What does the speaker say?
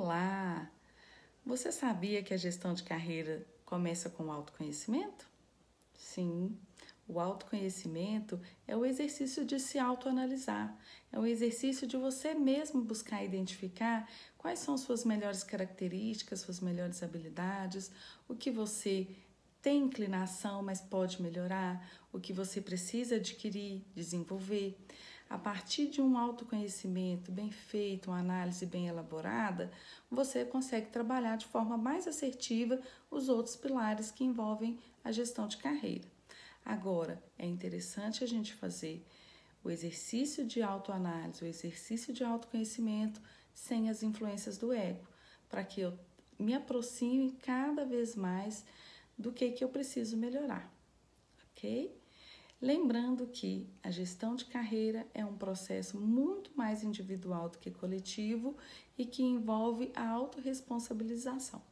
Olá! Você sabia que a gestão de carreira começa com o autoconhecimento? Sim, o autoconhecimento é o exercício de se autoanalisar, é o exercício de você mesmo buscar identificar quais são suas melhores características, suas melhores habilidades, o que você tem inclinação, mas pode melhorar, o que você precisa adquirir, desenvolver. A partir de um autoconhecimento bem feito, uma análise bem elaborada, você consegue trabalhar de forma mais assertiva os outros pilares que envolvem a gestão de carreira. Agora, é interessante a gente fazer o exercício de autoanálise, o exercício de autoconhecimento sem as influências do ego, para que eu me aproxime cada vez mais do que, que eu preciso melhorar, ok? Lembrando que a gestão de carreira é um processo muito mais individual do que coletivo e que envolve a autorresponsabilização.